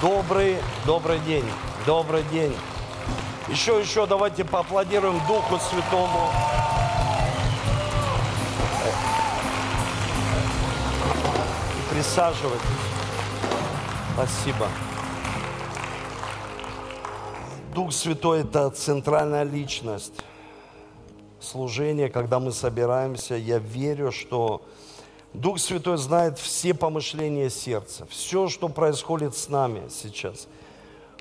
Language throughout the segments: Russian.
Добрый, добрый день, добрый день. Еще, еще давайте поаплодируем Духу Святому. И присаживайтесь. Спасибо. Дух Святой – это центральная личность служения, когда мы собираемся. Я верю, что Дух Святой знает все помышления сердца, все, что происходит с нами сейчас,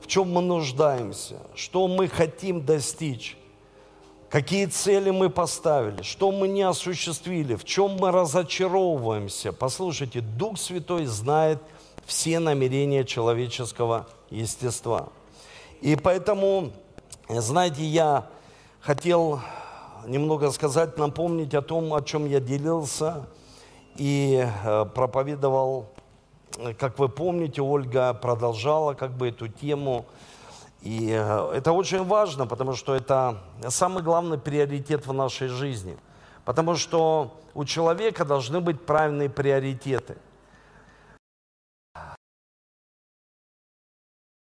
в чем мы нуждаемся, что мы хотим достичь, какие цели мы поставили, что мы не осуществили, в чем мы разочаровываемся. Послушайте, Дух Святой знает все намерения человеческого естества. И поэтому, знаете, я хотел немного сказать, напомнить о том, о чем я делился – и э, проповедовал, как вы помните, Ольга продолжала как бы эту тему. И э, это очень важно, потому что это самый главный приоритет в нашей жизни. Потому что у человека должны быть правильные приоритеты.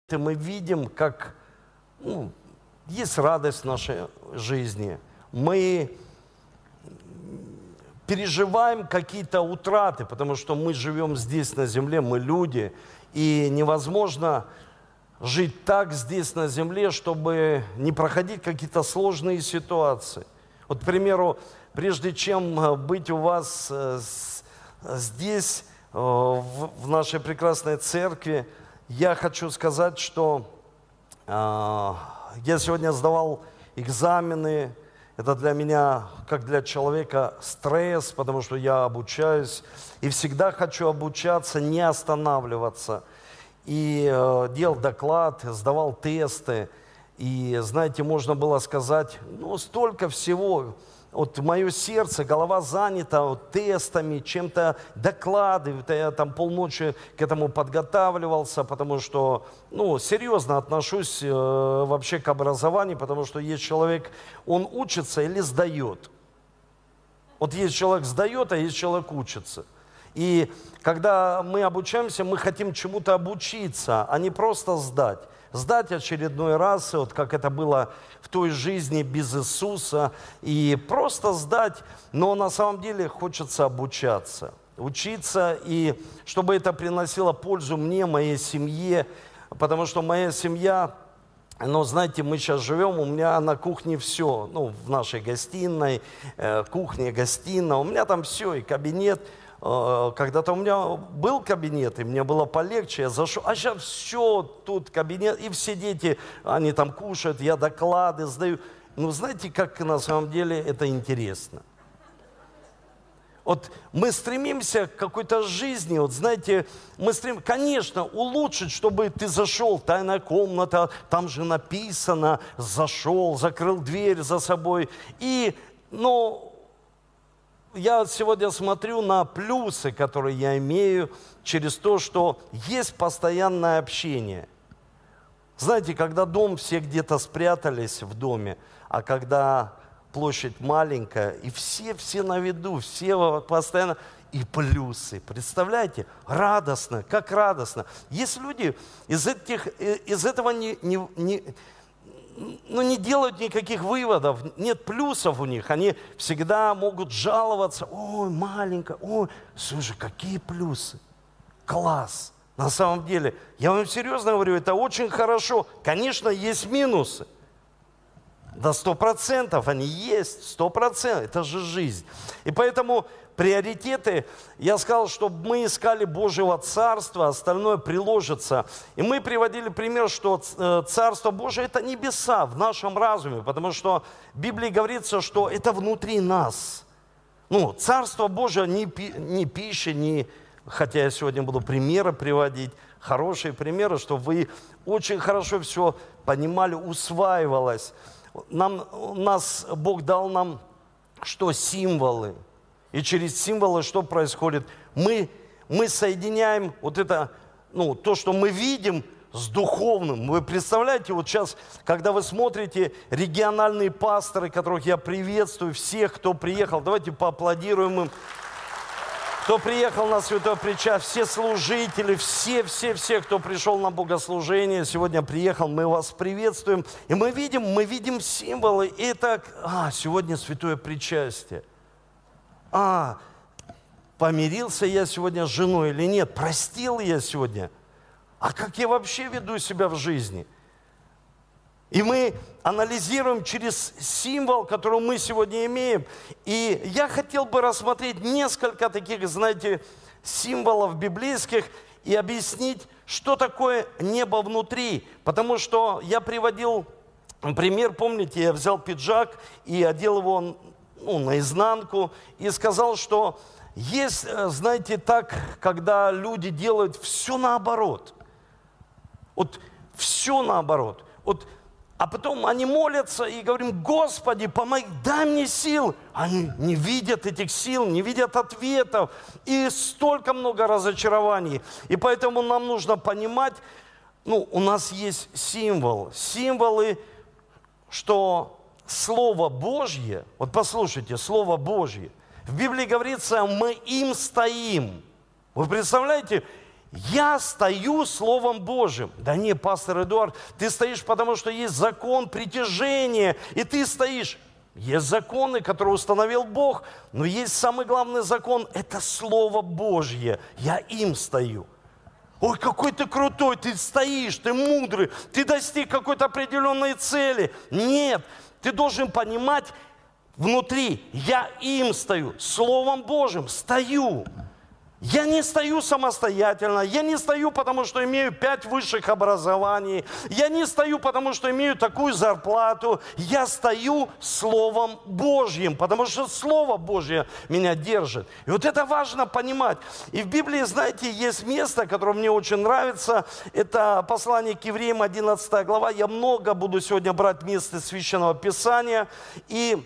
И мы видим, как ну, есть радость в нашей жизни. Мы переживаем какие-то утраты, потому что мы живем здесь на земле, мы люди, и невозможно жить так здесь на земле, чтобы не проходить какие-то сложные ситуации. Вот, к примеру, прежде чем э, быть у вас э, здесь, э, в нашей прекрасной церкви, я хочу сказать, что я сегодня сдавал экзамены, это для меня, как для человека, стресс, потому что я обучаюсь и всегда хочу обучаться, не останавливаться. И э, делал доклад, сдавал тесты. И, знаете, можно было сказать, ну, столько всего, вот мое сердце, голова занята вот, тестами, чем-то доклады. Я там полночи к этому подготавливался, потому что, ну, серьезно отношусь э, вообще к образованию, потому что есть человек, он учится или сдает. Вот есть человек сдает, а есть человек учится. И когда мы обучаемся, мы хотим чему-то обучиться, а не просто сдать сдать очередной раз, вот как это было в той жизни без Иисуса, и просто сдать, но на самом деле хочется обучаться, учиться, и чтобы это приносило пользу мне, моей семье, потому что моя семья, но знаете, мы сейчас живем, у меня на кухне все, ну, в нашей гостиной, э, кухня, гостиная, у меня там все, и кабинет – когда-то у меня был кабинет, и мне было полегче, я зашел, а сейчас все, тут кабинет, и все дети, они там кушают, я доклады сдаю. Ну, знаете, как на самом деле это интересно. Вот мы стремимся к какой-то жизни, вот знаете, мы стремимся, конечно, улучшить, чтобы ты зашел, тайная комната, там же написано, зашел, закрыл дверь за собой. И, но я сегодня смотрю на плюсы, которые я имею через то, что есть постоянное общение. Знаете, когда дом, все где-то спрятались в доме, а когда площадь маленькая, и все, все на виду, все постоянно, и плюсы. Представляете? Радостно, как радостно. Есть люди, из, этих, э, из этого не, не, не, ну, не делают никаких выводов, нет плюсов у них. Они всегда могут жаловаться. Ой, маленько, ой, слушай, какие плюсы. Класс. На самом деле, я вам серьезно говорю, это очень хорошо. Конечно, есть минусы. До сто процентов они есть, сто процентов. Это же жизнь. И поэтому приоритеты, я сказал, чтобы мы искали Божьего Царства, остальное приложится. И мы приводили пример, что э, Царство Божие – это небеса в нашем разуме, потому что в Библии говорится, что это внутри нас. Ну, Царство Божие не, пи, не пища, не... Хотя я сегодня буду примеры приводить, хорошие примеры, чтобы вы очень хорошо все понимали, усваивалось. Нам, нас, Бог дал нам что символы – и через символы что происходит? Мы, мы соединяем вот это, ну, то, что мы видим, с духовным. Вы представляете, вот сейчас, когда вы смотрите региональные пасторы, которых я приветствую, всех, кто приехал, давайте поаплодируем им. кто приехал на Святой Прича, все служители, все, все, все, кто пришел на богослужение, сегодня приехал, мы вас приветствуем. И мы видим, мы видим символы. И так, а, сегодня Святое Причастие. А, помирился я сегодня с женой или нет, простил я сегодня. А как я вообще веду себя в жизни – и мы анализируем через символ, который мы сегодня имеем. И я хотел бы рассмотреть несколько таких, знаете, символов библейских и объяснить, что такое небо внутри. Потому что я приводил пример, помните, я взял пиджак и одел его ну, наизнанку и сказал, что есть, э, знаете, так, когда люди делают все наоборот. Вот все наоборот. Вот а потом они молятся и говорим, Господи, помоги, дай мне сил. Они не видят этих сил, не видят ответов. И столько много разочарований. И поэтому нам нужно понимать, ну, у нас есть символ. Символы, что Слово Божье, вот послушайте, Слово Божье, в Библии говорится, мы им стоим. Вы представляете, я стою Словом Божьим. Да не, пастор Эдуард, ты стоишь, потому что есть закон притяжения, и ты стоишь. Есть законы, которые установил Бог, но есть самый главный закон – это Слово Божье. Я им стою. Ой, какой ты крутой, ты стоишь, ты мудрый, ты достиг какой-то определенной цели. Нет, ты должен понимать внутри, я им стою, Словом Божьим стою. Я не стою самостоятельно, я не стою, потому что имею пять высших образований, я не стою, потому что имею такую зарплату, я стою Словом Божьим, потому что Слово Божье меня держит. И вот это важно понимать. И в Библии, знаете, есть место, которое мне очень нравится, это послание к евреям, 11 глава. Я много буду сегодня брать место Священного Писания, и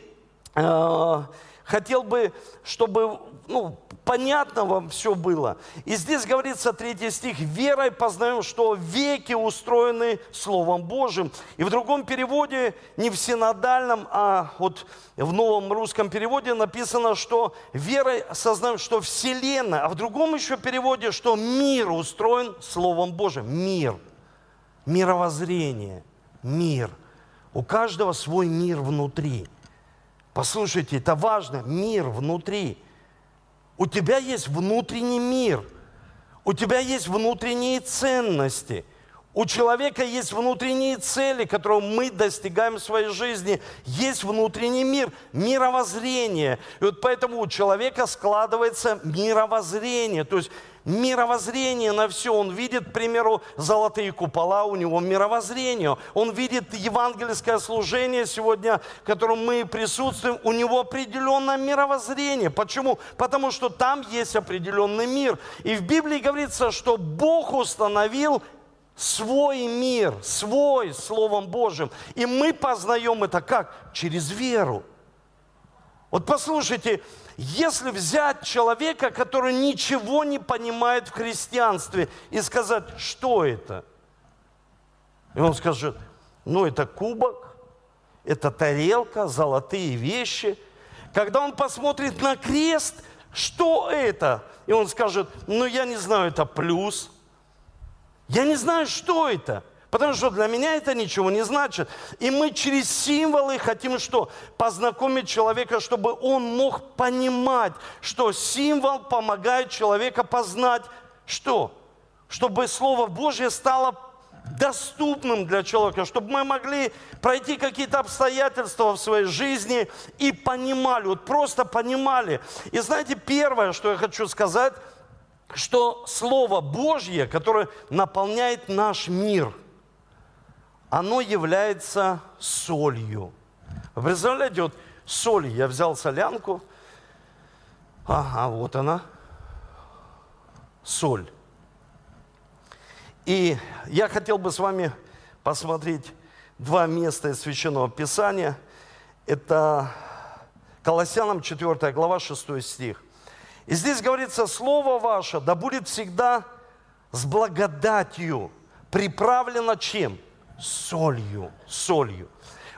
э, хотел бы, чтобы ну, понятно вам все было. И здесь говорится, третий стих, «Верой познаем, что веки устроены Словом Божьим». И в другом переводе, не в синодальном, а вот в новом русском переводе написано, что верой сознаем, что Вселенная, а в другом еще переводе, что мир устроен Словом Божьим. Мир, мировоззрение, мир. У каждого свой мир внутри. Послушайте, это важно, мир внутри – у тебя есть внутренний мир. У тебя есть внутренние ценности. У человека есть внутренние цели, которые мы достигаем в своей жизни. Есть внутренний мир, мировоззрение. И вот поэтому у человека складывается мировоззрение. То есть мировоззрение на все. Он видит, к примеру, золотые купола, у него мировоззрение. Он видит евангельское служение сегодня, в котором мы присутствуем, у него определенное мировоззрение. Почему? Потому что там есть определенный мир. И в Библии говорится, что Бог установил свой мир, свой Словом Божьим. И мы познаем это как? Через веру. Вот послушайте, если взять человека, который ничего не понимает в христианстве, и сказать, что это? И он скажет, ну это кубок, это тарелка, золотые вещи. Когда он посмотрит на крест, что это? И он скажет, ну я не знаю, это плюс. Я не знаю, что это. Потому что для меня это ничего не значит. И мы через символы хотим что? Познакомить человека, чтобы он мог понимать, что символ помогает человеку познать что? Чтобы Слово Божье стало доступным для человека, чтобы мы могли пройти какие-то обстоятельства в своей жизни и понимали, вот просто понимали. И знаете, первое, что я хочу сказать, что Слово Божье, которое наполняет наш мир – оно является солью. Вы представляете, вот соль, я взял солянку, ага, вот она, соль. И я хотел бы с вами посмотреть два места из Священного Писания. Это Колоссянам 4 глава 6 стих. И здесь говорится, Слово ваше да будет всегда с благодатью, приправлено чем? Солью, солью.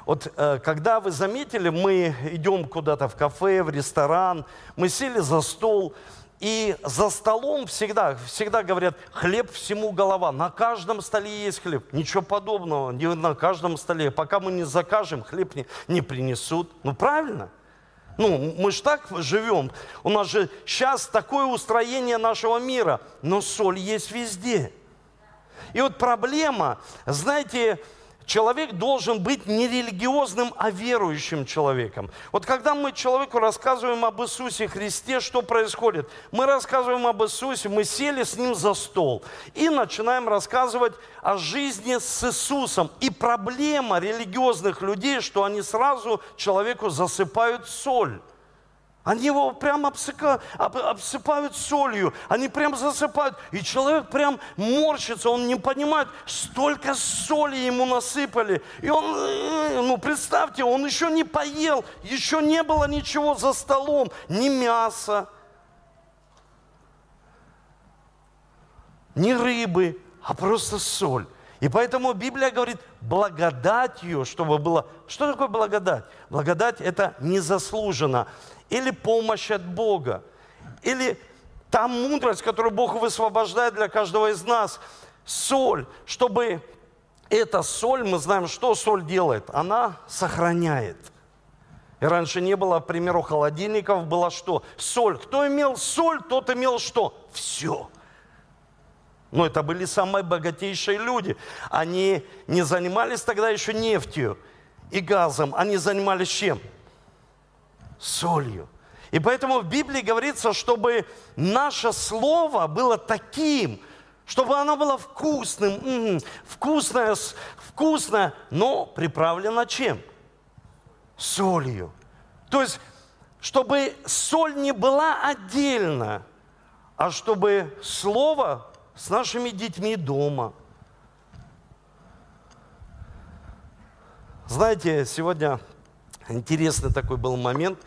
Вот э, когда вы заметили, мы идем куда-то в кафе, в ресторан, мы сели за стол, и за столом всегда, всегда говорят, хлеб всему голова. На каждом столе есть хлеб. Ничего подобного, не на каждом столе. Пока мы не закажем, хлеб не, не принесут. Ну, правильно? Ну, мы же так живем. У нас же сейчас такое устроение нашего мира. Но соль есть везде. И вот проблема, знаете, человек должен быть не религиозным, а верующим человеком. Вот когда мы человеку рассказываем об Иисусе Христе, что происходит? Мы рассказываем об Иисусе, мы сели с Ним за стол и начинаем рассказывать о жизни с Иисусом. И проблема религиозных людей, что они сразу человеку засыпают соль. Они его прям обсыпают солью, они прям засыпают. И человек прям морщится, он не понимает, столько соли ему насыпали. И он, э, ну представьте, он еще не поел, еще не было ничего за столом, ни мяса, ни рыбы, а просто соль. И поэтому Библия говорит, благодатью, чтобы было... Что такое благодать? Благодать – это незаслуженно или помощь от Бога, или та мудрость, которую Бог высвобождает для каждого из нас, соль, чтобы эта соль, мы знаем, что соль делает, она сохраняет. И раньше не было, к примеру, холодильников, было что? Соль. Кто имел соль, тот имел что? Все. Но это были самые богатейшие люди. Они не занимались тогда еще нефтью и газом, они занимались чем? Солью. И поэтому в Библии говорится, чтобы наше слово было таким, чтобы оно было вкусным, м-м, вкусное, вкусное, но приправлено чем? Солью. То есть, чтобы соль не была отдельно, а чтобы слово с нашими детьми дома. Знаете, сегодня Интересный такой был момент.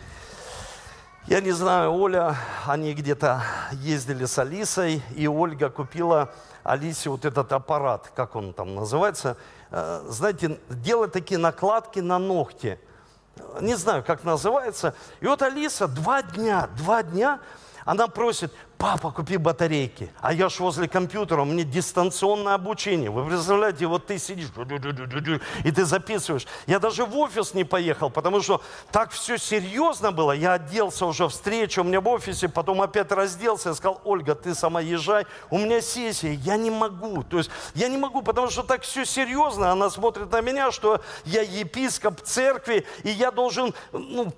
Я не знаю, Оля, они где-то ездили с Алисой, и Ольга купила Алисе вот этот аппарат, как он там называется, э, знаете, делать такие накладки на ногти. Не знаю, как называется. И вот Алиса два дня, два дня, она просит, папа, купи батарейки. А я ж возле компьютера, у меня дистанционное обучение. Вы представляете, вот ты сидишь, и ты записываешь. Я даже в офис не поехал, потому что так все серьезно было. Я оделся уже встречу у меня в офисе, потом опять разделся. Я сказал, Ольга, ты сама езжай, у меня сессия, я не могу. То есть я не могу, потому что так все серьезно. Она смотрит на меня, что я епископ церкви, и я должен, ну,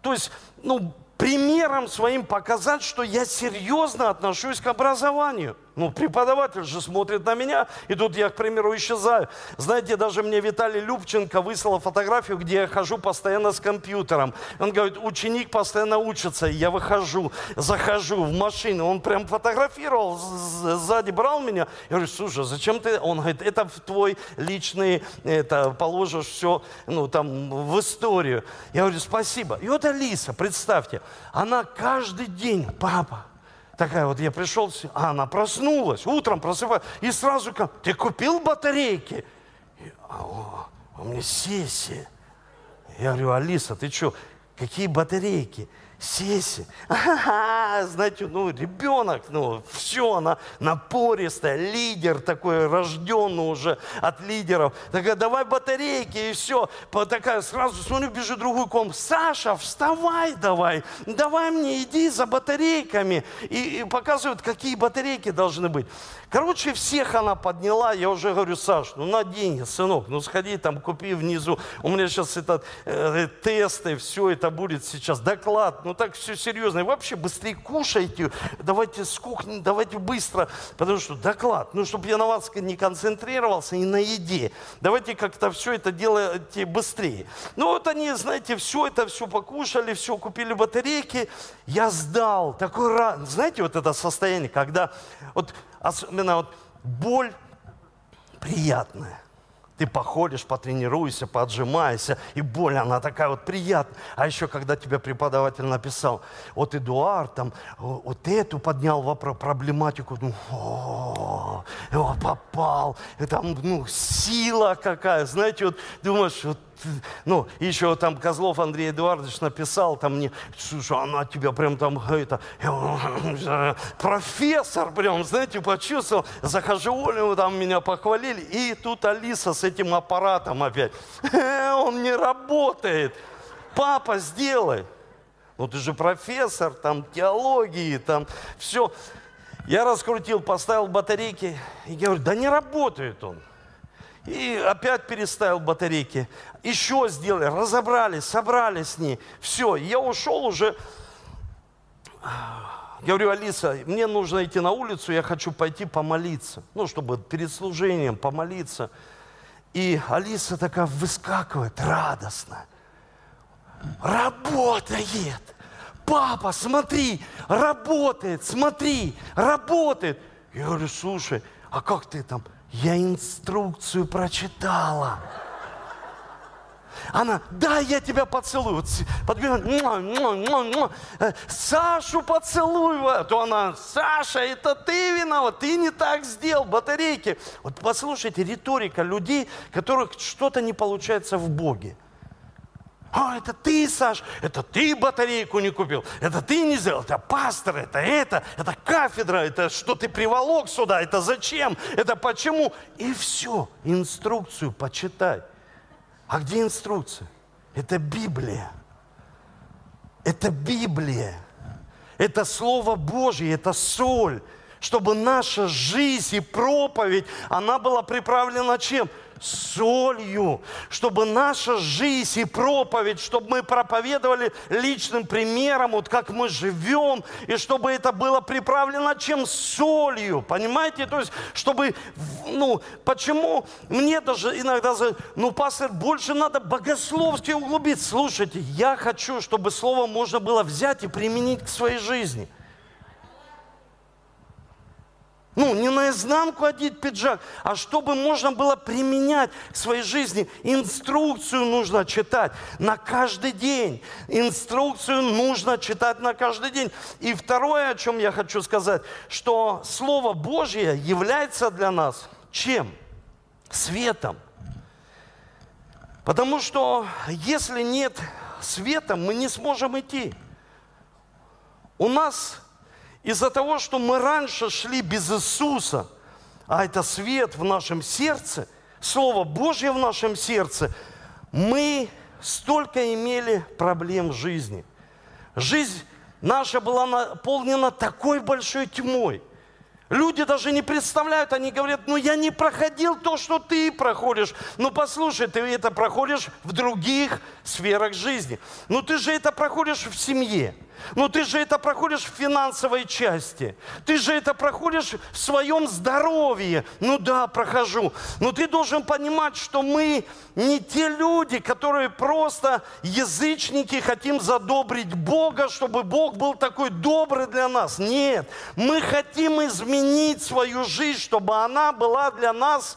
то есть, ну, примером своим показать, что я серьезно отношусь к образованию. Ну, преподаватель же смотрит на меня, и тут я, к примеру, исчезаю. Знаете, даже мне Виталий Любченко выслал фотографию, где я хожу постоянно с компьютером. Он говорит, ученик постоянно учится. Я выхожу, захожу в машину. Он прям фотографировал, сзади брал меня. Я говорю, слушай, зачем ты? Он говорит, это в твой личный, это положишь все, ну, там, в историю. Я говорю, спасибо. И вот Алиса, представьте, она каждый день, папа, такая вот, я пришел, а она проснулась, утром просыпается, и сразу, как, ты купил батарейки? И, а, о, у меня сессия. Я говорю, Алиса, ты что, какие батарейки? Сеси. знаете, ну, ребенок, ну, все, она напористая, лидер такой, рожденный уже от лидеров. Такая, давай батарейки, и все. Такая, сразу смотрю, бежит другую комнату. Саша, вставай давай, давай мне, иди за батарейками. И, и показывают, какие батарейки должны быть. Короче, всех она подняла, я уже говорю, Саш, ну на деньги, сынок, ну сходи там, купи внизу. У меня сейчас этот, э, тесты, все это будет сейчас, доклад, ну так все серьезно. И вообще быстрее кушайте, давайте с кухни, давайте быстро, потому что доклад, ну чтобы я на вас не концентрировался и на еде. Давайте как-то все это делайте быстрее. Ну вот они, знаете, все это, все покушали, все купили батарейки, я сдал. Такой рад, знаете, вот это состояние, когда вот особенно вот боль приятная. Ты походишь, потренируешься, поотжимаешься, и боль, она такая вот приятная. А еще, когда тебе преподаватель написал, вот Эдуард там вот эту поднял вопрос, проблематику, ну, о, попал, и там, ну, сила какая, знаете, вот думаешь, вот ну, еще там Козлов Андрей Эдуардович написал там мне, слушай, она тебя прям там, это, профессор прям, знаете, почувствовал. Захожу, Олю, там меня похвалили, и тут Алиса с этим аппаратом опять. Он не работает. Папа, сделай. Ну ты же профессор, там теологии, там все. Я раскрутил, поставил батарейки и говорю, да не работает он. И опять переставил батарейки. Еще сделали, разобрали, собрали с ней. Все, я ушел уже. Говорю, Алиса, мне нужно идти на улицу, я хочу пойти помолиться. Ну, чтобы перед служением помолиться. И Алиса такая выскакивает радостно. Работает! Папа, смотри, работает, смотри, работает. Я говорю, слушай, а как ты там? Я инструкцию прочитала. Она, да, я тебя поцелую. Подбегает, муа, муа, муа, муа. Э, Сашу поцелуй. А то она, Саша, это ты виноват, ты не так сделал, батарейки. Вот послушайте, риторика людей, которых что-то не получается в Боге. А, это ты, Саш, это ты батарейку не купил, это ты не сделал, это пастор, это это, это кафедра, это что ты приволок сюда, это зачем, это почему. И все, инструкцию почитай. А где инструкция? Это Библия. Это Библия. Это Слово Божье, это соль. Чтобы наша жизнь и проповедь, она была приправлена чем? Солью, чтобы наша жизнь и проповедь, чтобы мы проповедовали личным примером, вот как мы живем, и чтобы это было приправлено чем солью, понимаете? То есть, чтобы, ну, почему мне даже иногда, ну, пастор, больше надо богословски углубиться. Слушайте, я хочу, чтобы слово можно было взять и применить к своей жизни – ну, не наизнанку одеть пиджак, а чтобы можно было применять в своей жизни. Инструкцию нужно читать на каждый день. Инструкцию нужно читать на каждый день. И второе, о чем я хочу сказать, что Слово Божье является для нас чем? Светом. Потому что если нет света, мы не сможем идти. У нас из-за того, что мы раньше шли без Иисуса, а это свет в нашем сердце, Слово Божье в нашем сердце, мы столько имели проблем в жизни. Жизнь наша была наполнена такой большой тьмой. Люди даже не представляют, они говорят, ну я не проходил то, что ты проходишь. Ну послушай, ты это проходишь в других сферах жизни. Ну ты же это проходишь в семье. Но ты же это проходишь в финансовой части. Ты же это проходишь в своем здоровье. Ну да, прохожу. Но ты должен понимать, что мы не те люди, которые просто язычники, хотим задобрить Бога, чтобы Бог был такой добрый для нас. Нет, мы хотим изменить свою жизнь, чтобы она была для нас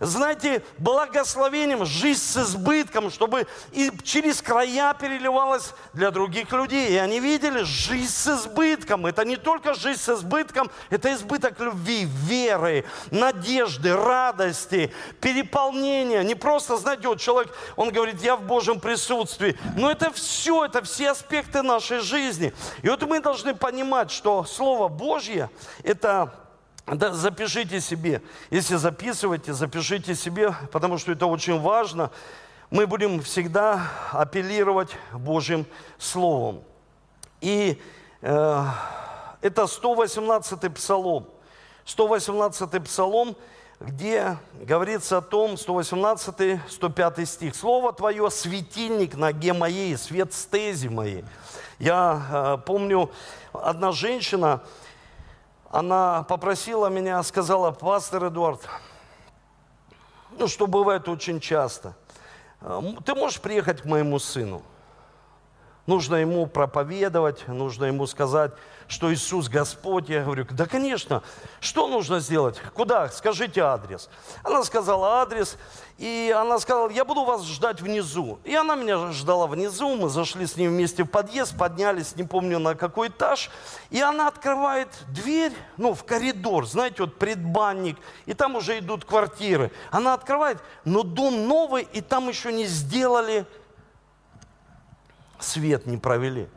знаете, благословением, жизнь с избытком, чтобы и через края переливалась для других людей. И они видели жизнь с избытком. Это не только жизнь с избытком, это избыток любви, веры, надежды, радости, переполнения. Не просто, знаете, вот человек, он говорит, я в Божьем присутствии. Но это все, это все аспекты нашей жизни. И вот мы должны понимать, что Слово Божье – это да, запишите себе. Если записываете, запишите себе, потому что это очень важно. Мы будем всегда апеллировать Божьим Словом. И э, это 118-й псалом. 118-й псалом, где говорится о том, 118-105 стих. «Слово Твое – светильник ноге моей, свет стези моей». Я э, помню, одна женщина, она попросила меня, сказала, пастор Эдуард, ну, что бывает очень часто, ты можешь приехать к моему сыну? Нужно ему проповедовать, нужно ему сказать, что Иисус Господь. Я говорю, да, конечно, что нужно сделать? Куда? Скажите адрес. Она сказала адрес, и она сказала, я буду вас ждать внизу. И она меня ждала внизу, мы зашли с ней вместе в подъезд, поднялись, не помню на какой этаж, и она открывает дверь, ну, в коридор, знаете, вот предбанник, и там уже идут квартиры. Она открывает, но дом новый, и там еще не сделали, свет не провели.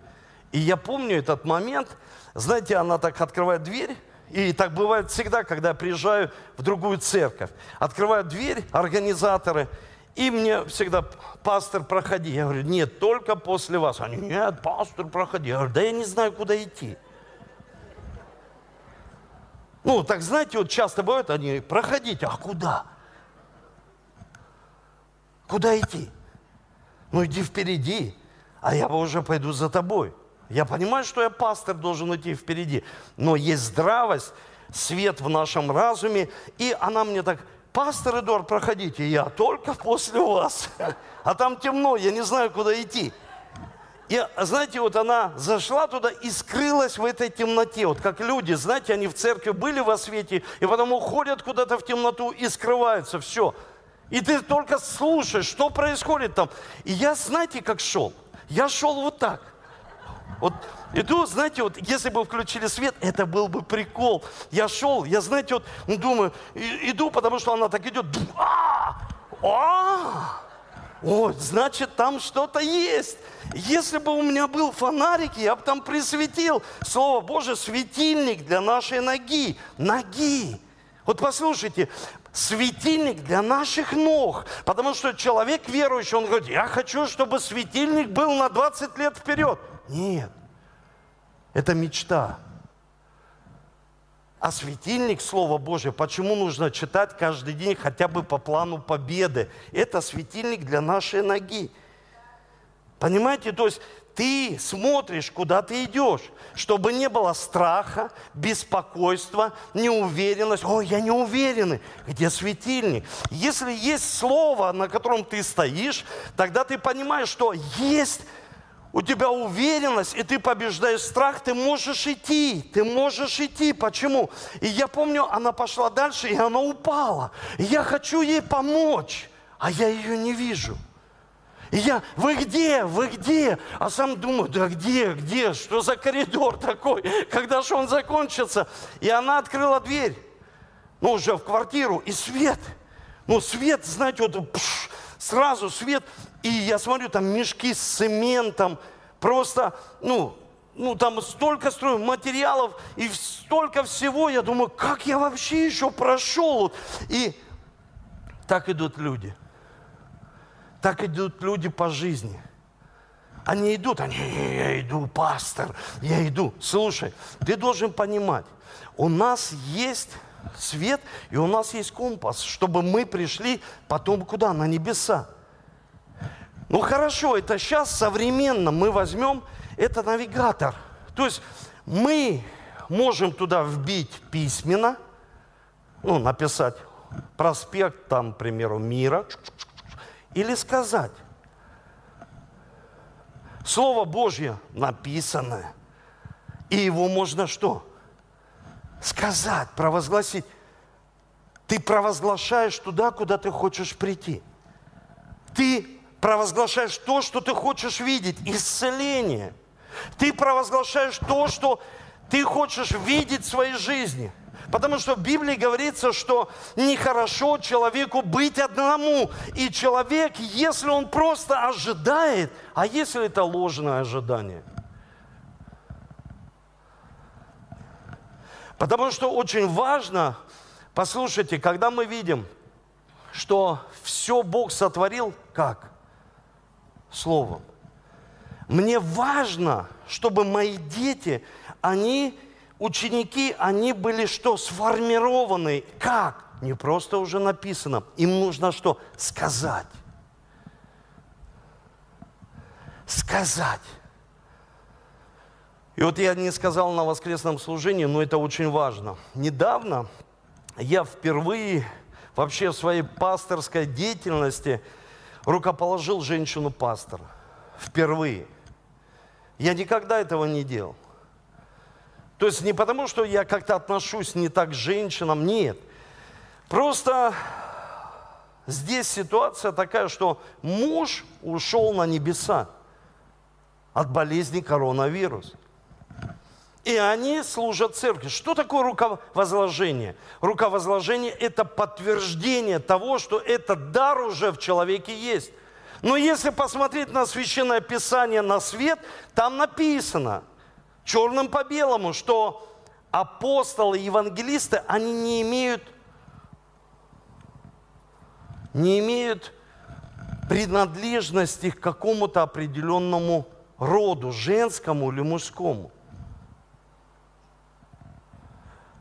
И я помню этот момент, знаете, она так открывает дверь, и так бывает всегда, когда я приезжаю в другую церковь. Открывают дверь организаторы, и мне всегда, пастор, проходи. Я говорю, нет, только после вас. Они, нет, пастор, проходи. Я говорю, да я не знаю, куда идти. Ну, так знаете, вот часто бывает, они, проходите, а куда? Куда идти? Ну, иди впереди, а я бы уже пойду за тобой. Я понимаю, что я пастор должен идти впереди, но есть здравость, свет в нашем разуме, и она мне так, пастор Эдуард, проходите, я только после вас. А там темно, я не знаю, куда идти. И знаете, вот она зашла туда и скрылась в этой темноте. Вот как люди, знаете, они в церкви были во свете, и потом уходят куда-то в темноту и скрываются. Все. И ты только слушаешь, что происходит там. И я, знаете, как шел? Я шел вот так. Вот иду, знаете, вот если бы включили свет, это был бы прикол. Я шел, я, знаете, вот ну, думаю, иду, потому что она так идет. А! А! О, значит, там что-то есть. Если бы у меня был фонарик, я бы там присветил. Слово Божие, светильник для нашей ноги. Ноги. Вот послушайте, светильник для наших ног. Потому что человек верующий, он говорит, я хочу, чтобы светильник был на 20 лет вперед. Нет, это мечта. А светильник Слова Божьего, почему нужно читать каждый день хотя бы по плану победы? Это светильник для нашей ноги. Понимаете, то есть ты смотришь, куда ты идешь, чтобы не было страха, беспокойства, неуверенность. Ой, я не уверенный. Где светильник? Если есть слово, на котором ты стоишь, тогда ты понимаешь, что есть у тебя уверенность, и ты побеждаешь страх, ты можешь идти, ты можешь идти. Почему? И я помню, она пошла дальше, и она упала. Я хочу ей помочь, а я ее не вижу. И я, вы где, вы где? А сам думаю, да где, где, что за коридор такой, когда же он закончится? И она открыла дверь, ну уже в квартиру, и свет. Ну свет, знаете, вот пш, сразу свет. И я смотрю, там мешки с цементом, просто, ну, ну там столько строим материалов и столько всего. Я думаю, как я вообще еще прошел? И так идут люди. Так идут люди по жизни. Они идут, они, я иду, пастор, я иду. Слушай, ты должен понимать, у нас есть свет и у нас есть компас, чтобы мы пришли потом куда? На небеса. Ну хорошо, это сейчас современно мы возьмем, это навигатор. То есть мы можем туда вбить письменно, ну, написать проспект, там, к примеру, мира, или сказать. Слово Божье написанное, и его можно что? Сказать, провозгласить. Ты провозглашаешь туда, куда ты хочешь прийти. Ты провозглашаешь то, что ты хочешь видеть, исцеление. Ты провозглашаешь то, что ты хочешь видеть в своей жизни. Потому что в Библии говорится, что нехорошо человеку быть одному. И человек, если он просто ожидает, а если это ложное ожидание? Потому что очень важно, послушайте, когда мы видим, что все Бог сотворил, как? Словом. Мне важно, чтобы мои дети, они, ученики, они были что? Сформированы. Как? Не просто уже написано. Им нужно что? Сказать. Сказать. И вот я не сказал на воскресном служении, но это очень важно. Недавно я впервые вообще в своей пасторской деятельности – рукоположил женщину-пастора. Впервые. Я никогда этого не делал. То есть не потому, что я как-то отношусь не так к женщинам, нет. Просто здесь ситуация такая, что муж ушел на небеса от болезни коронавируса. И они служат церкви. Что такое руковозложение? Руковозложение – это подтверждение того, что этот дар уже в человеке есть. Но если посмотреть на Священное Писание, на свет, там написано черным по белому, что апостолы, евангелисты, они не имеют, не имеют принадлежности к какому-то определенному роду, женскому или мужскому.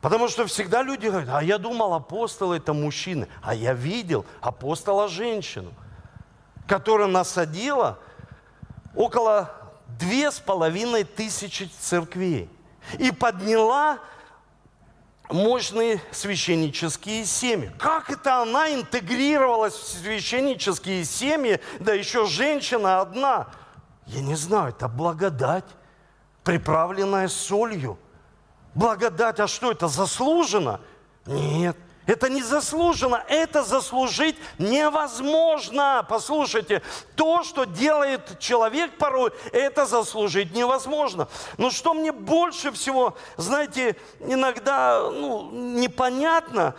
Потому что всегда люди говорят, а я думал, апостол это мужчина, а я видел апостола женщину, которая насадила около две с половиной тысячи церквей и подняла мощные священнические семьи. Как это она интегрировалась в священнические семьи, да еще женщина одна? Я не знаю, это благодать, приправленная солью. Благодать, а что это, заслужено? Нет. Это не заслужено, это заслужить невозможно. Послушайте, то, что делает человек порой, это заслужить невозможно. Но что мне больше всего, знаете, иногда ну, непонятно,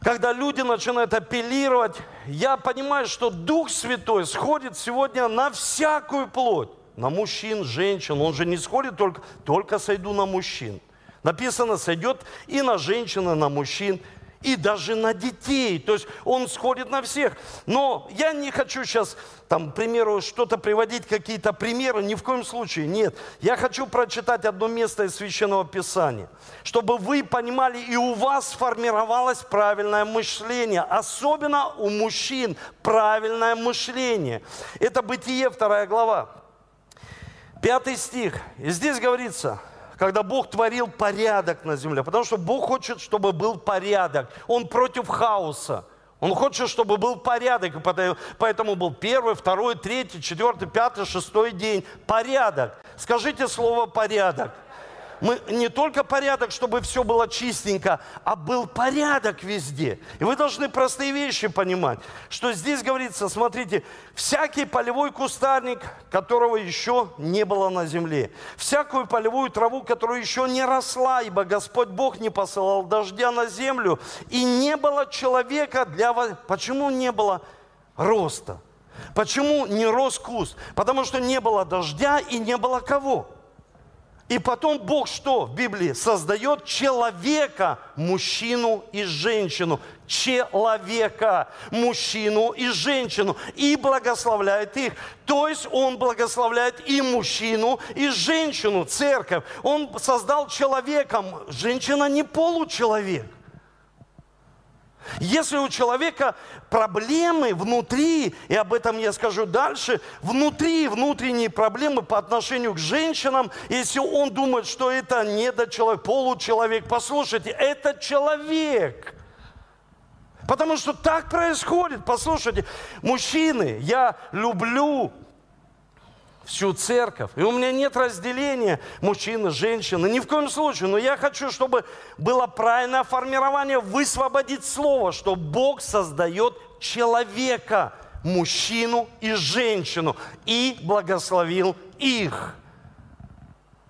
когда люди начинают апеллировать, я понимаю, что Дух Святой сходит сегодня на всякую плоть. На мужчин, женщин. Он же не сходит только, только сойду на мужчин. Написано, сойдет и на женщин, и на мужчин и даже на детей. То есть он сходит на всех. Но я не хочу сейчас, там, к примеру, что-то приводить, какие-то примеры, ни в коем случае, нет. Я хочу прочитать одно место из Священного Писания, чтобы вы понимали, и у вас сформировалось правильное мышление, особенно у мужчин правильное мышление. Это Бытие, вторая глава. Пятый стих. И здесь говорится – когда Бог творил порядок на земле. Потому что Бог хочет, чтобы был порядок. Он против хаоса. Он хочет, чтобы был порядок, и поэтому был первый, второй, третий, четвертый, пятый, шестой день. Порядок. Скажите слово «порядок». Мы не только порядок, чтобы все было чистенько, а был порядок везде. И вы должны простые вещи понимать, что здесь говорится, смотрите, всякий полевой кустарник, которого еще не было на земле, всякую полевую траву, которая еще не росла, ибо Господь Бог не посылал дождя на землю, и не было человека для... Почему не было роста? Почему не рос куст? Потому что не было дождя и не было кого? И потом Бог что в Библии? Создает человека, мужчину и женщину. Человека, мужчину и женщину. И благословляет их. То есть Он благословляет и мужчину, и женщину, церковь. Он создал человеком. Женщина не получеловек. Если у человека проблемы внутри, и об этом я скажу дальше, внутри внутренние проблемы по отношению к женщинам, если он думает, что это недочеловек, получеловек, послушайте, это человек. Потому что так происходит. Послушайте, мужчины, я люблю всю церковь. И у меня нет разделения мужчины, женщины, ни в коем случае. Но я хочу, чтобы было правильное формирование, высвободить слово, что Бог создает человека, мужчину и женщину, и благословил их.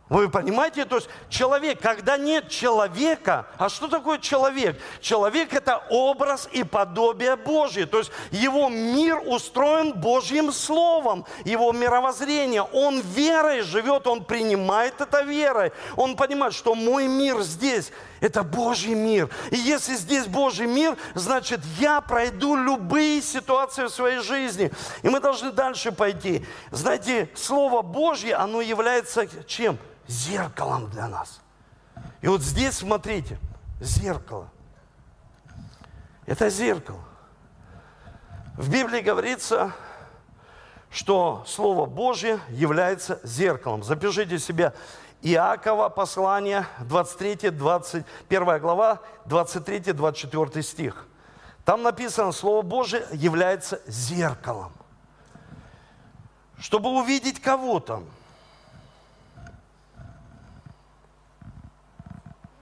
Вы понимаете? То есть человек, когда нет человека, а что такое человек? Человек – это образ и подобие Божье. То есть его мир устроен Божьим Словом, его мировоззрение. Он верой живет, он принимает это верой. Он понимает, что мой мир здесь – это Божий мир. И если здесь Божий мир, значит, я пройду любые ситуации в своей жизни. И мы должны дальше пойти. Знаете, Слово Божье, оно является чем? зеркалом для нас. И вот здесь, смотрите, зеркало. Это зеркало. В Библии говорится, что Слово Божье является зеркалом. Запишите себе Иакова, послание 23, 21 глава, 23-24 стих. Там написано, Слово Божие является зеркалом. Чтобы увидеть кого-то.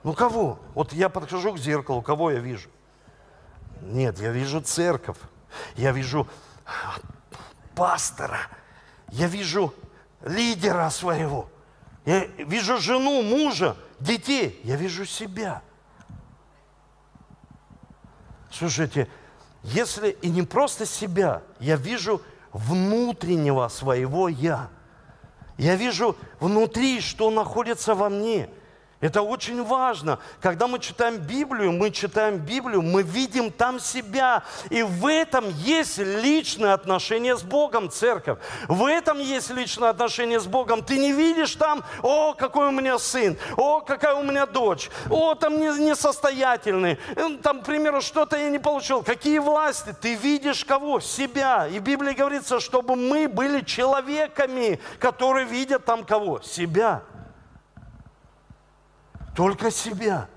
Ну кого? Вот я подхожу к зеркалу, кого я вижу? Нет, я вижу церковь, я вижу пастора, я вижу лидера своего – я вижу жену, мужа, детей. Я вижу себя. Слушайте, если и не просто себя, я вижу внутреннего своего я. Я вижу внутри, что находится во мне – это очень важно. Когда мы читаем Библию, мы читаем Библию, мы видим там себя. И в этом есть личное отношение с Богом, церковь. В этом есть личное отношение с Богом. Ты не видишь там, о, какой у меня сын, о, какая у меня дочь, о, там несостоятельный, там, к примеру, что-то я не получил. Какие власти? Ты видишь кого? Себя. И в Библии говорится, чтобы мы были человеками, которые видят там кого? Себя только себя.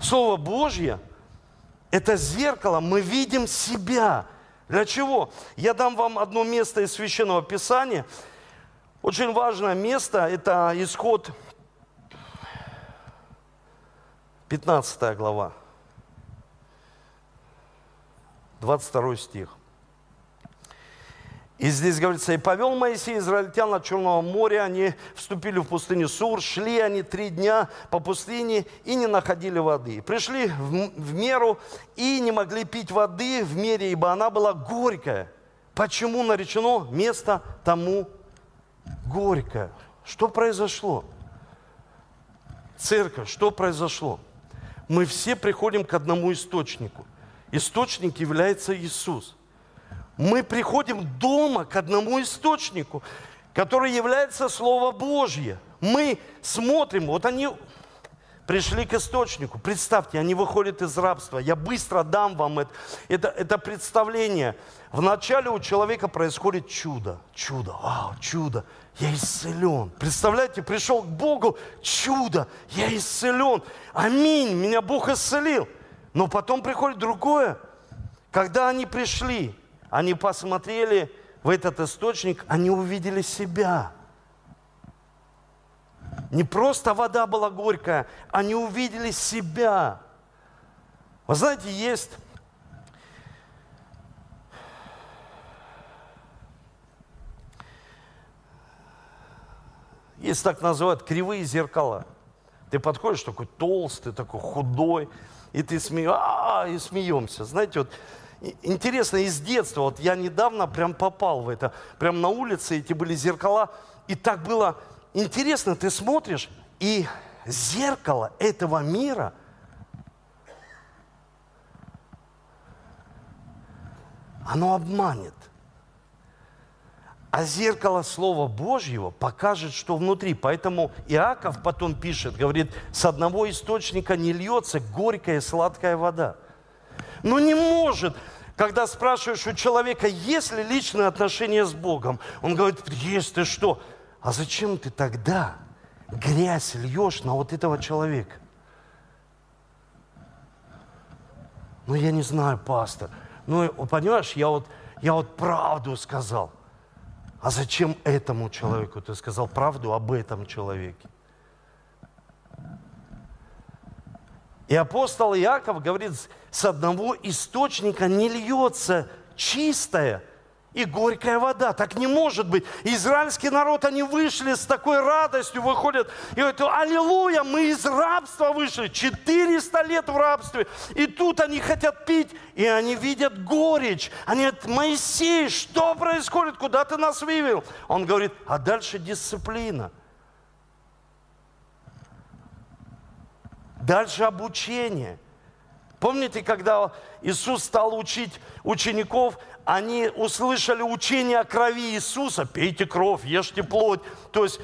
Слово Божье – это зеркало, мы видим себя. Для чего? Я дам вам одно место из Священного Писания. Очень важное место – это исход 15 глава, 22 стих. И здесь говорится, и повел Моисей израильтян от Черного моря, они вступили в пустыню Сур, шли они три дня по пустыне и не находили воды. Пришли в, в меру и не могли пить воды в мере, ибо она была горькая. Почему наречено место тому горькое? Что произошло? Церковь, что произошло? Мы все приходим к одному источнику. Источник является Иисус мы приходим дома к одному источнику, который является Слово Божье. Мы смотрим, вот они пришли к источнику. Представьте, они выходят из рабства. Я быстро дам вам это, это, это представление. Вначале у человека происходит чудо. Чудо, вау, чудо. Я исцелен. Представляете, пришел к Богу, чудо, я исцелен. Аминь, меня Бог исцелил. Но потом приходит другое. Когда они пришли, они посмотрели в этот источник, они увидели себя. Не просто вода была горькая, они увидели себя. Вы знаете, есть Есть так называют кривые зеркала. Ты подходишь такой толстый, такой худой, и ты смеешь, а, и смеемся. Знаете, вот Интересно, из детства, вот я недавно прям попал в это, прям на улице эти были зеркала, и так было интересно, ты смотришь, и зеркало этого мира, оно обманет. А зеркало Слова Божьего покажет, что внутри. Поэтому Иаков потом пишет, говорит, с одного источника не льется горькая сладкая вода – но не может. Когда спрашиваешь у человека, есть ли личное отношение с Богом, он говорит, есть, ты что? А зачем ты тогда грязь льешь на вот этого человека? Ну, я не знаю, пастор. Ну, понимаешь, я вот, я вот правду сказал. А зачем этому человеку ты сказал правду об этом человеке? И апостол Иаков говорит, с одного источника не льется чистая и горькая вода. Так не может быть. Израильский народ, они вышли с такой радостью, выходят и говорят, аллилуйя, мы из рабства вышли, 400 лет в рабстве. И тут они хотят пить, и они видят горечь. Они говорят, Моисей, что происходит, куда ты нас вывел? Он говорит, а дальше дисциплина. Дальше обучение. Помните, когда Иисус стал учить учеников, они услышали учение о крови Иисуса, пейте кровь, ешьте плоть. То есть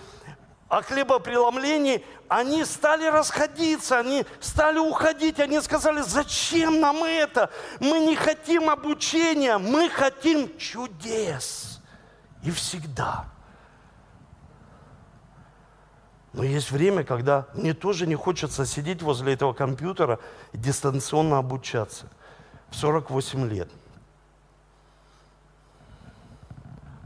о хлебопреломлении, они стали расходиться, они стали уходить, они сказали, зачем нам это? Мы не хотим обучения, мы хотим чудес. И всегда. Но есть время, когда мне тоже не хочется сидеть возле этого компьютера и дистанционно обучаться. В 48 лет.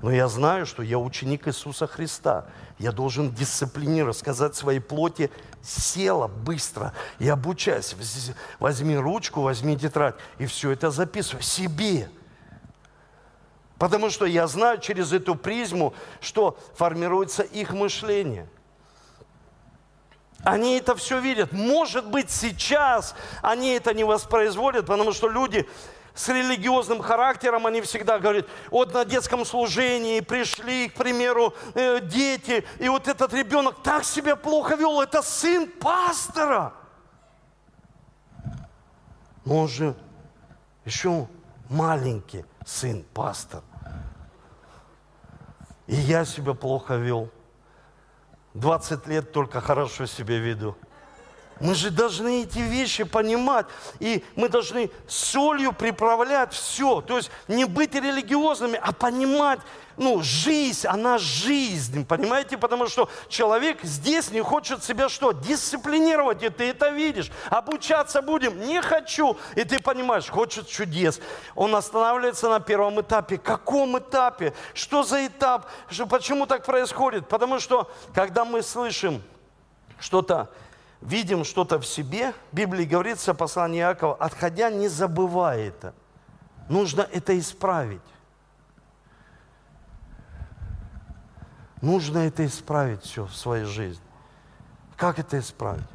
Но я знаю, что я ученик Иисуса Христа. Я должен дисциплинировать, сказать своей плоти, села быстро и обучайся. Возьми ручку, возьми тетрадь и все это записывай себе. Потому что я знаю через эту призму, что формируется их мышление. Они это все видят. Может быть, сейчас они это не воспроизводят, потому что люди с религиозным характером, они всегда говорят, вот на детском служении пришли, к примеру, э, дети, и вот этот ребенок так себя плохо вел, это сын пастора. Но он же еще маленький сын пастор. И я себя плохо вел. 20 лет только хорошо себя веду. Мы же должны эти вещи понимать. И мы должны солью приправлять все. То есть не быть религиозными, а понимать, ну, жизнь, она жизнь, понимаете? Потому что человек здесь не хочет себя что? Дисциплинировать, и ты это видишь. Обучаться будем, не хочу. И ты понимаешь, хочет чудес. Он останавливается на первом этапе. Каком этапе? Что за этап? Почему так происходит? Потому что, когда мы слышим что-то видим что-то в себе, в Библии говорится, послание Иакова, отходя, не забывай это. Нужно это исправить. Нужно это исправить все в своей жизни. Как это исправить?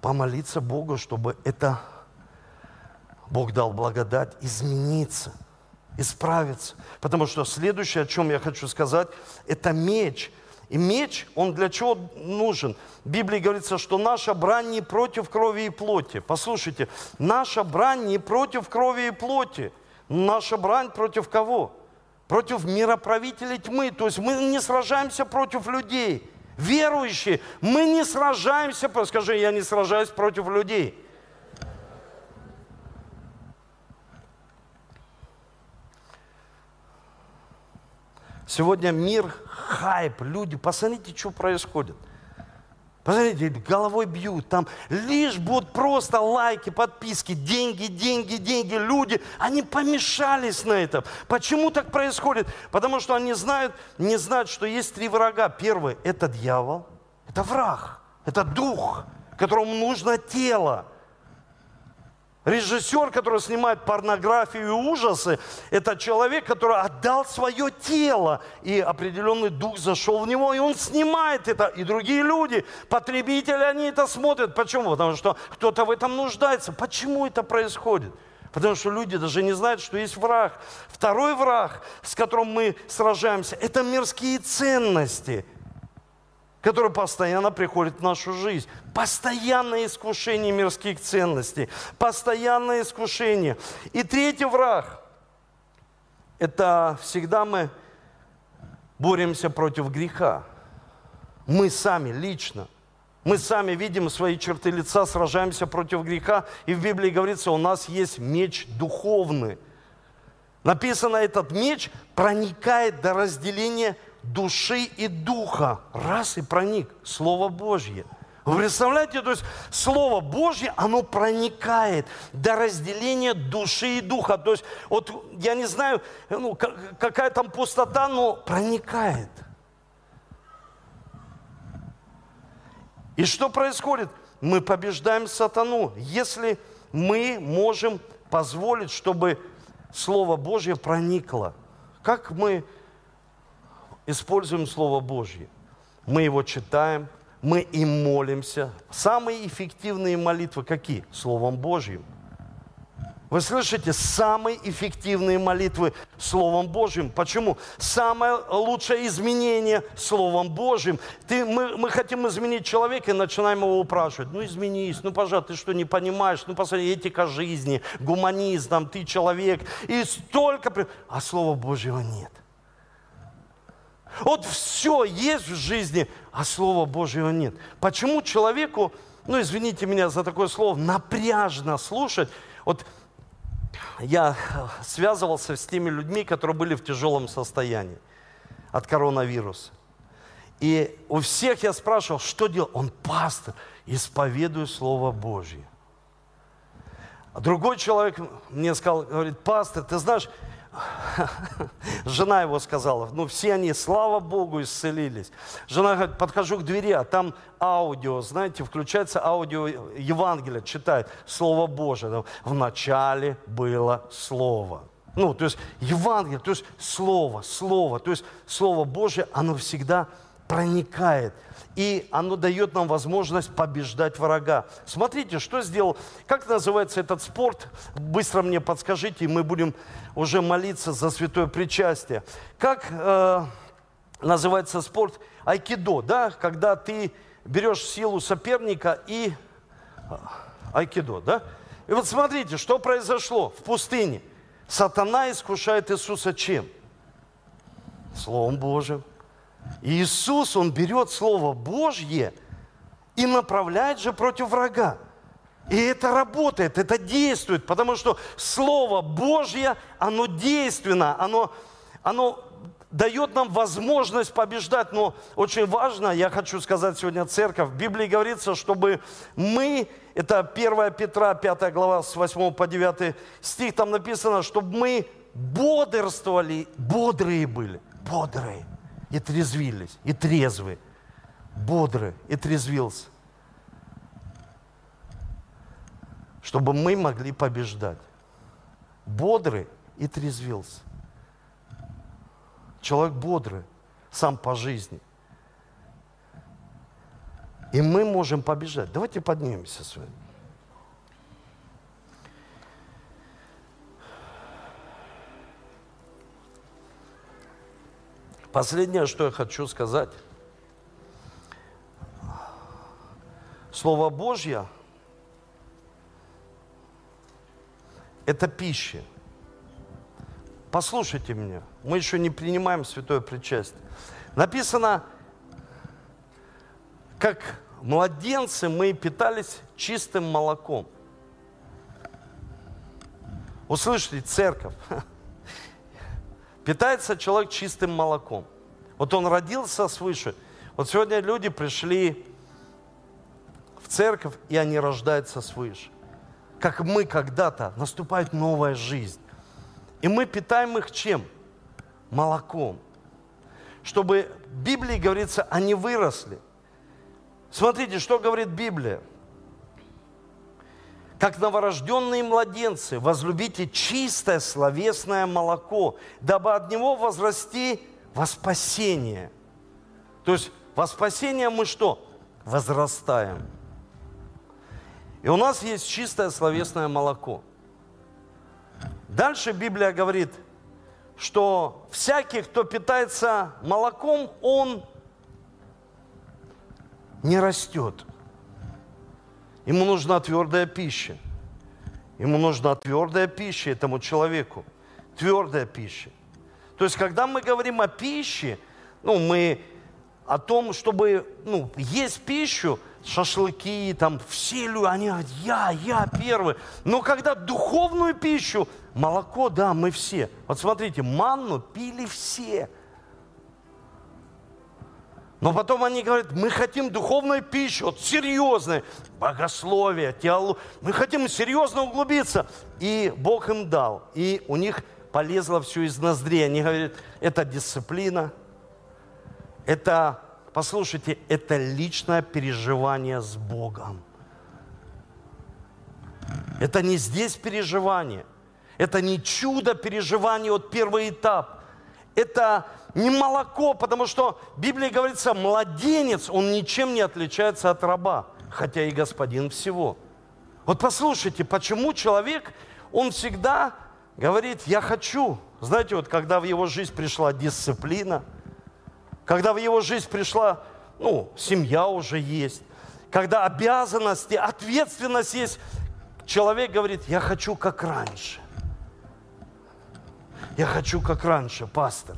Помолиться Богу, чтобы это Бог дал благодать измениться, исправиться. Потому что следующее, о чем я хочу сказать, это меч – и меч, он для чего нужен? В Библии говорится, что наша брань не против крови и плоти. Послушайте, наша брань не против крови и плоти. Наша брань против кого? Против мироправителей тьмы. То есть мы не сражаемся против людей. Верующие, мы не сражаемся, скажи, я не сражаюсь против людей. Сегодня мир хайп, люди, посмотрите, что происходит. Посмотрите, головой бьют, там лишь будут просто лайки, подписки, деньги, деньги, деньги. Люди, они помешались на этом. Почему так происходит? Потому что они знают, не знают, что есть три врага. Первый – это дьявол, это враг, это дух, которому нужно тело. Режиссер, который снимает порнографию и ужасы, это человек, который отдал свое тело, и определенный дух зашел в него, и он снимает это. И другие люди, потребители, они это смотрят. Почему? Потому что кто-то в этом нуждается. Почему это происходит? Потому что люди даже не знают, что есть враг. Второй враг, с которым мы сражаемся, это мирские ценности – который постоянно приходит в нашу жизнь. Постоянное искушение мирских ценностей, постоянное искушение. И третий враг – это всегда мы боремся против греха. Мы сами лично. Мы сами видим свои черты лица, сражаемся против греха. И в Библии говорится, у нас есть меч духовный. Написано, этот меч проникает до разделения души и духа. Раз и проник. Слово Божье. Вы представляете, то есть Слово Божье, оно проникает до разделения души и духа. То есть, вот я не знаю, ну, какая там пустота, но проникает. И что происходит? Мы побеждаем сатану, если мы можем позволить, чтобы Слово Божье проникло. Как мы используем Слово Божье. Мы его читаем, мы им молимся. Самые эффективные молитвы какие? Словом Божьим. Вы слышите, самые эффективные молитвы Словом Божьим. Почему? Самое лучшее изменение Словом Божьим. Ты, мы, мы хотим изменить человека и начинаем его упрашивать. Ну, изменись, ну, пожалуйста, ты что, не понимаешь? Ну, посмотри, этика жизни, гуманизм, ты человек. И столько... А Слова Божьего нет. Вот все есть в жизни, а Слова Божьего нет. Почему человеку, ну извините меня за такое слово, напряжно слушать? Вот я связывался с теми людьми, которые были в тяжелом состоянии от коронавируса. И у всех я спрашивал, что делать? Он пастор, исповедую Слово Божье. А другой человек мне сказал, говорит, пастор, ты знаешь, жена его сказала, ну все они, слава Богу, исцелились. Жена говорит, подхожу к двери, а там аудио, знаете, включается аудио Евангелия, читает Слово Божие. В начале было Слово. Ну, то есть Евангелие, то есть Слово, Слово, то есть Слово Божье, оно всегда проникает и оно дает нам возможность побеждать врага. Смотрите, что сделал, как называется этот спорт, быстро мне подскажите, и мы будем уже молиться за святое причастие. Как э, называется спорт айкидо, да, когда ты берешь силу соперника и э, айкидо, да? И вот смотрите, что произошло в пустыне. Сатана искушает Иисуса чем? Словом Божьим. Иисус, Он берет Слово Божье и направляет же против врага. И это работает, это действует, потому что Слово Божье, оно действенно, оно, оно дает нам возможность побеждать. Но очень важно, я хочу сказать сегодня церковь, в Библии говорится, чтобы мы, это 1 Петра, 5 глава, с 8 по 9 стих, там написано, чтобы мы бодрствовали, бодрые были, бодрые и трезвились, и трезвы, бодры, и трезвился. Чтобы мы могли побеждать. Бодрый и трезвился. Человек бодрый, сам по жизни. И мы можем побежать. Давайте поднимемся с вами. Последнее, что я хочу сказать. Слово Божье – это пища. Послушайте меня, мы еще не принимаем святое причастие. Написано, как младенцы мы питались чистым молоком. Услышите, церковь. Питается человек чистым молоком. Вот он родился свыше. Вот сегодня люди пришли в церковь, и они рождаются свыше. Как мы когда-то, наступает новая жизнь. И мы питаем их чем? Молоком. Чтобы в Библии говорится, они выросли. Смотрите, что говорит Библия – как новорожденные младенцы, возлюбите чистое словесное молоко, дабы от него возрасти во спасение. То есть во спасение мы что? Возрастаем. И у нас есть чистое словесное молоко. Дальше Библия говорит, что всякий, кто питается молоком, он не растет. Ему нужна твердая пища. Ему нужна твердая пища этому человеку. Твердая пища. То есть, когда мы говорим о пище, ну, мы о том, чтобы ну, есть пищу, шашлыки, там, все люди, они говорят, я, я первый. Но когда духовную пищу, молоко, да, мы все. Вот смотрите, манну пили все – но потом они говорят, мы хотим духовной пищи, вот серьезной, богословие, теологию. Мы хотим серьезно углубиться. И Бог им дал. И у них полезло все из ноздрей. Они говорят, это дисциплина, это, послушайте, это личное переживание с Богом. Это не здесь переживание. Это не чудо переживания, вот первый этап. Это не молоко, потому что в Библии говорится, младенец, он ничем не отличается от раба, хотя и господин всего. Вот послушайте, почему человек, он всегда говорит, я хочу. Знаете, вот когда в его жизнь пришла дисциплина, когда в его жизнь пришла, ну, семья уже есть, когда обязанности, ответственность есть, человек говорит, я хочу как раньше. Я хочу как раньше, пастор.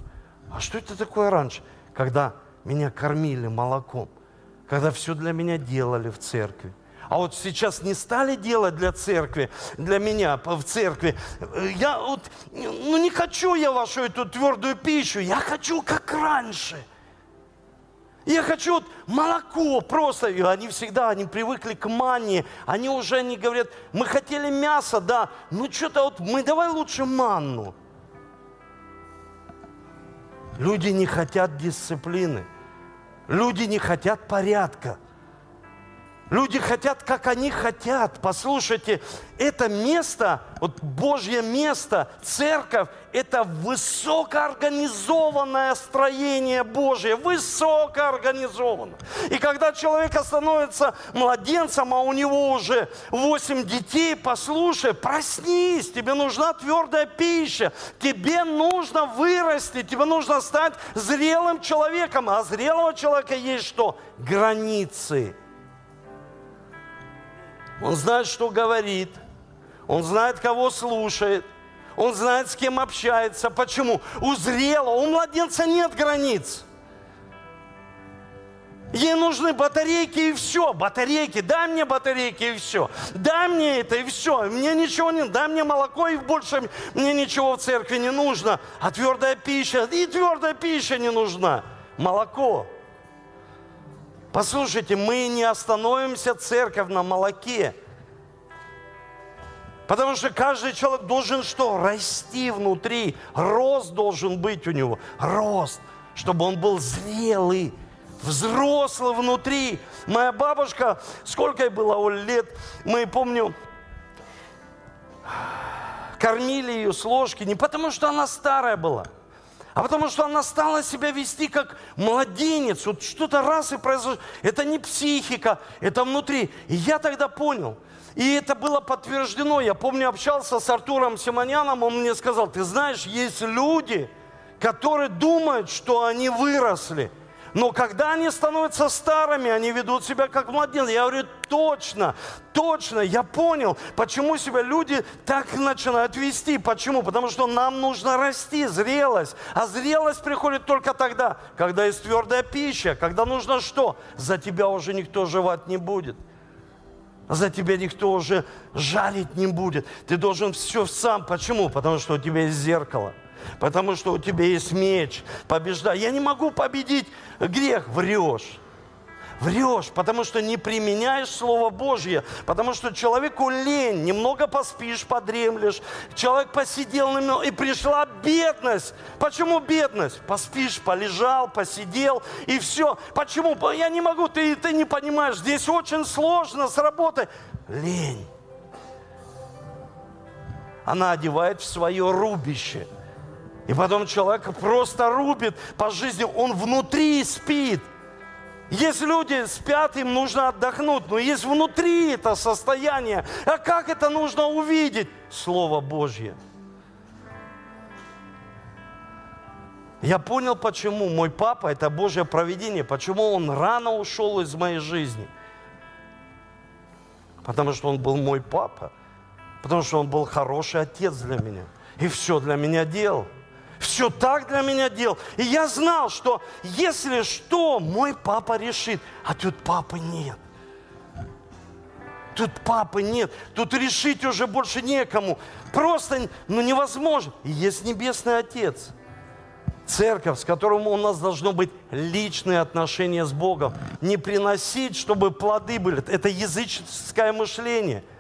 А что это такое раньше? Когда меня кормили молоком, когда все для меня делали в церкви. А вот сейчас не стали делать для церкви, для меня в церкви. Я вот, ну не хочу я вашу эту твердую пищу, я хочу как раньше. Я хочу вот молоко просто. И они всегда, они привыкли к манне. Они уже не говорят, мы хотели мясо, да, ну что-то вот мы давай лучше манну. Люди не хотят дисциплины. Люди не хотят порядка. Люди хотят, как они хотят. Послушайте, это место, вот Божье место, церковь, это высокоорганизованное строение Божье, высокоорганизованно. И когда человек становится младенцем, а у него уже восемь детей, послушай, проснись, тебе нужна твердая пища, тебе нужно вырасти, тебе нужно стать зрелым человеком, а зрелого человека есть что? Границы он знает, что говорит. Он знает, кого слушает. Он знает, с кем общается. Почему? У зрелого, у младенца нет границ. Ей нужны батарейки и все. Батарейки, дай мне батарейки и все. Дай мне это и все. Мне ничего не... Дай мне молоко и больше мне ничего в церкви не нужно. А твердая пища, и твердая пища не нужна. Молоко. Послушайте, мы не остановимся, церковь, на молоке. Потому что каждый человек должен что? Расти внутри. Рост должен быть у него. Рост. Чтобы он был зрелый, взрослый внутри. Моя бабушка, сколько ей было лет, мы, помню, кормили ее с ложки. Не потому, что она старая была – а потому что она стала себя вести как младенец. Вот что-то раз и произошло. Это не психика, это внутри. И я тогда понял. И это было подтверждено. Я помню, общался с Артуром Симоняном, он мне сказал, ты знаешь, есть люди, которые думают, что они выросли – но когда они становятся старыми, они ведут себя как младенцы. Я говорю, точно, точно, я понял, почему себя люди так начинают вести. Почему? Потому что нам нужно расти, зрелость. А зрелость приходит только тогда, когда есть твердая пища, когда нужно что? За тебя уже никто жевать не будет. За тебя никто уже жарить не будет. Ты должен все сам. Почему? Потому что у тебя есть зеркало – потому что у тебя есть меч, побеждай. Я не могу победить грех, врешь. Врешь, потому что не применяешь Слово Божье, потому что человеку лень, немного поспишь, подремлешь, человек посидел на и пришла бедность. Почему бедность? Поспишь, полежал, посидел, и все. Почему? Я не могу, ты, ты не понимаешь, здесь очень сложно с работой. Лень. Она одевает в свое рубище – и потом человек просто рубит по жизни, он внутри спит. Есть люди спят, им нужно отдохнуть, но есть внутри это состояние. А как это нужно увидеть? Слово Божье. Я понял, почему мой папа – это Божье провидение, почему он рано ушел из моей жизни. Потому что он был мой папа, потому что он был хороший отец для меня. И все для меня делал все так для меня делал. И я знал, что если что, мой папа решит. А тут папы нет. Тут папы нет. Тут решить уже больше некому. Просто ну, невозможно. И есть Небесный Отец. Церковь, с которым у нас должно быть личные отношения с Богом. Не приносить, чтобы плоды были. Это языческое мышление –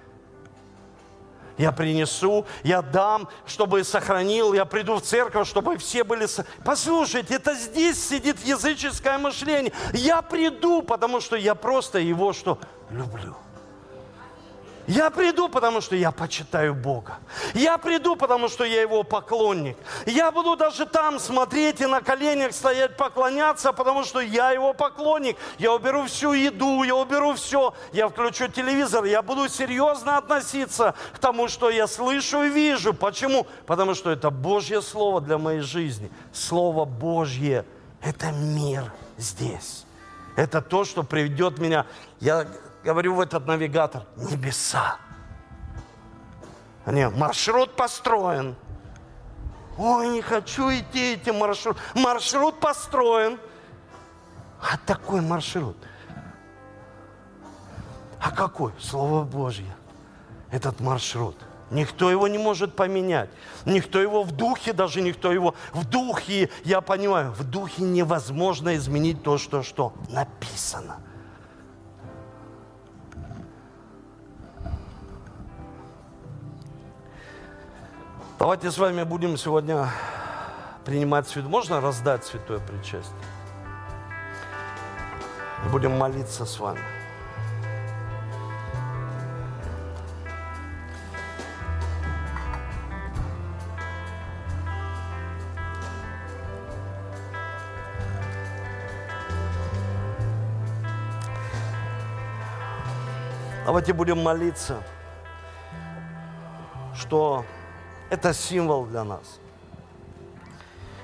я принесу, я дам, чтобы сохранил, я приду в церковь, чтобы все были... Послушайте, это здесь сидит языческое мышление. Я приду, потому что я просто его что? Люблю. Я приду, потому что я почитаю Бога. Я приду, потому что я Его поклонник. Я буду даже там смотреть и на коленях стоять, поклоняться, потому что я Его поклонник. Я уберу всю еду, я уберу все. Я включу телевизор, я буду серьезно относиться к тому, что я слышу и вижу. Почему? Потому что это Божье Слово для моей жизни. Слово Божье – это мир здесь. Это то, что приведет меня. Я говорю в этот навигатор, небеса. Не, маршрут построен. Ой, не хочу идти этим маршрут. Маршрут построен. А такой маршрут. А какой? Слово Божье. Этот маршрут. Никто его не может поменять. Никто его в духе, даже никто его в духе, я понимаю, в духе невозможно изменить то, что, что написано. Давайте с вами будем сегодня принимать святое. Можно раздать святое причастие? И будем молиться с вами. Давайте будем молиться, что это символ для нас.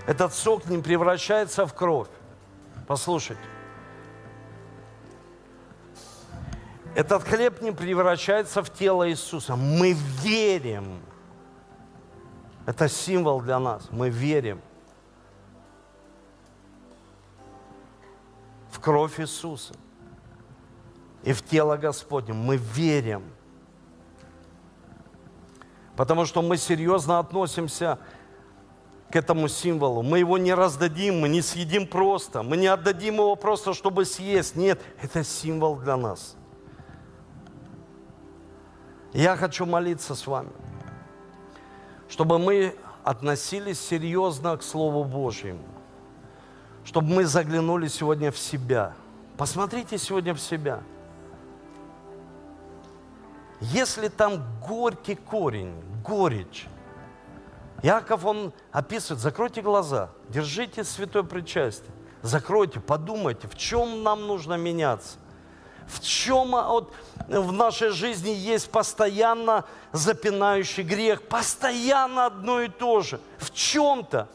Этот сок не превращается в кровь. Послушайте. Этот хлеб не превращается в тело Иисуса. Мы верим. Это символ для нас. Мы верим в кровь Иисуса и в тело Господне. Мы верим. Потому что мы серьезно относимся к этому символу. Мы его не раздадим, мы не съедим просто. Мы не отдадим его просто, чтобы съесть. Нет, это символ для нас. Я хочу молиться с вами, чтобы мы относились серьезно к Слову Божьему, чтобы мы заглянули сегодня в себя. Посмотрите сегодня в себя – если там горький корень, горечь, Яков, он описывает, закройте глаза, держите святое причастие, закройте, подумайте, в чем нам нужно меняться. В чем а, вот, в нашей жизни есть постоянно запинающий грех, постоянно одно и то же, в чем-то.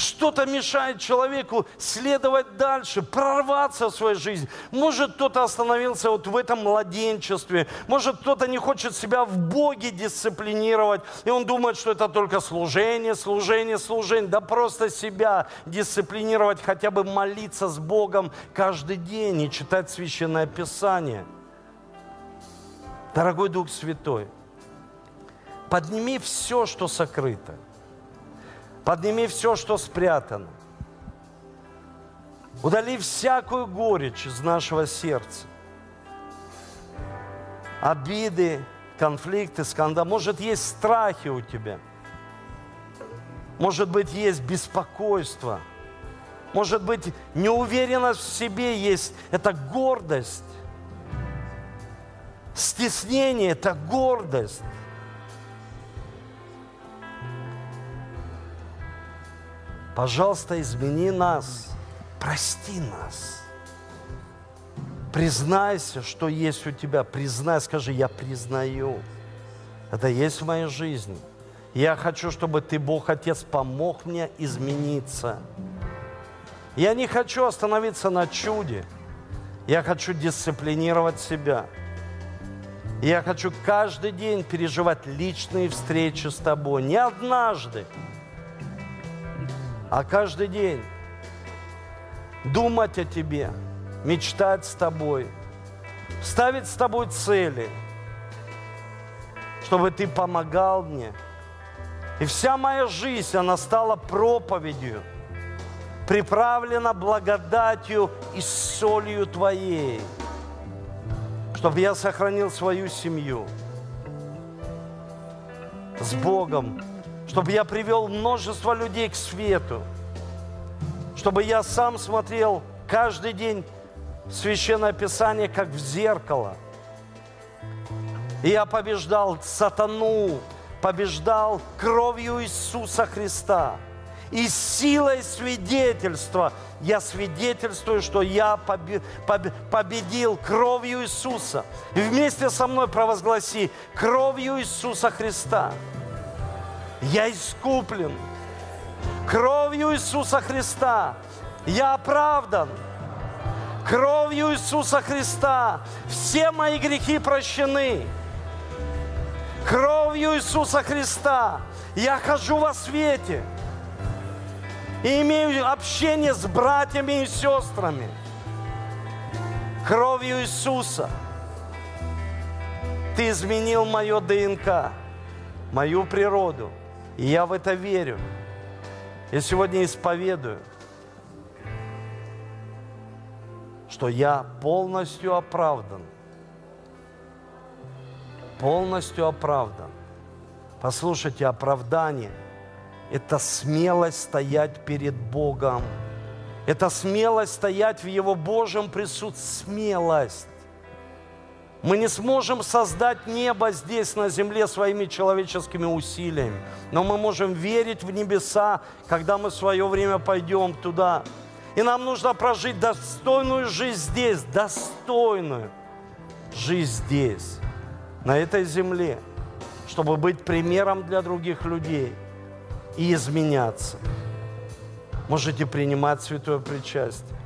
Что-то мешает человеку следовать дальше, прорваться в своей жизни. Может, кто-то остановился вот в этом младенчестве. Может, кто-то не хочет себя в Боге дисциплинировать. И он думает, что это только служение, служение, служение. Да просто себя дисциплинировать, хотя бы молиться с Богом каждый день и читать Священное Писание. Дорогой Дух Святой, подними все, что сокрыто – Подними все, что спрятано. Удали всякую горечь из нашего сердца. Обиды, конфликты, скандалы. Может, есть страхи у тебя. Может быть, есть беспокойство. Может быть, неуверенность в себе есть. Это гордость. Стеснение – это гордость. Пожалуйста, измени нас, прости нас. Признайся, что есть у тебя. Признай, скажи, я признаю. Это есть в моей жизни. Я хочу, чтобы ты, Бог Отец, помог мне измениться. Я не хочу остановиться на чуде. Я хочу дисциплинировать себя. Я хочу каждый день переживать личные встречи с тобой. Не однажды, а каждый день думать о тебе, мечтать с тобой, ставить с тобой цели, чтобы ты помогал мне. И вся моя жизнь, она стала проповедью, приправлена благодатью и солью Твоей, чтобы я сохранил свою семью с Богом, чтобы я привел множество людей к свету, чтобы я сам смотрел каждый день Священное Писание как в зеркало. И я побеждал сатану, побеждал кровью Иисуса Христа. И силой свидетельства я свидетельствую, что я победил кровью Иисуса. И вместе со мной провозгласи кровью Иисуса Христа – я искуплен. Кровью Иисуса Христа я оправдан. Кровью Иисуса Христа все мои грехи прощены. Кровью Иисуса Христа я хожу во свете и имею общение с братьями и сестрами. Кровью Иисуса ты изменил мое ДНК, мою природу – и я в это верю. Я сегодня исповедую, что я полностью оправдан. Полностью оправдан. Послушайте, оправдание это смелость стоять перед Богом. Это смелость стоять в Его Божьем присутствии. Смелость. Мы не сможем создать небо здесь, на земле, своими человеческими усилиями. Но мы можем верить в небеса, когда мы в свое время пойдем туда. И нам нужно прожить достойную жизнь здесь, достойную жизнь здесь, на этой земле, чтобы быть примером для других людей и изменяться. Можете принимать святое причастие.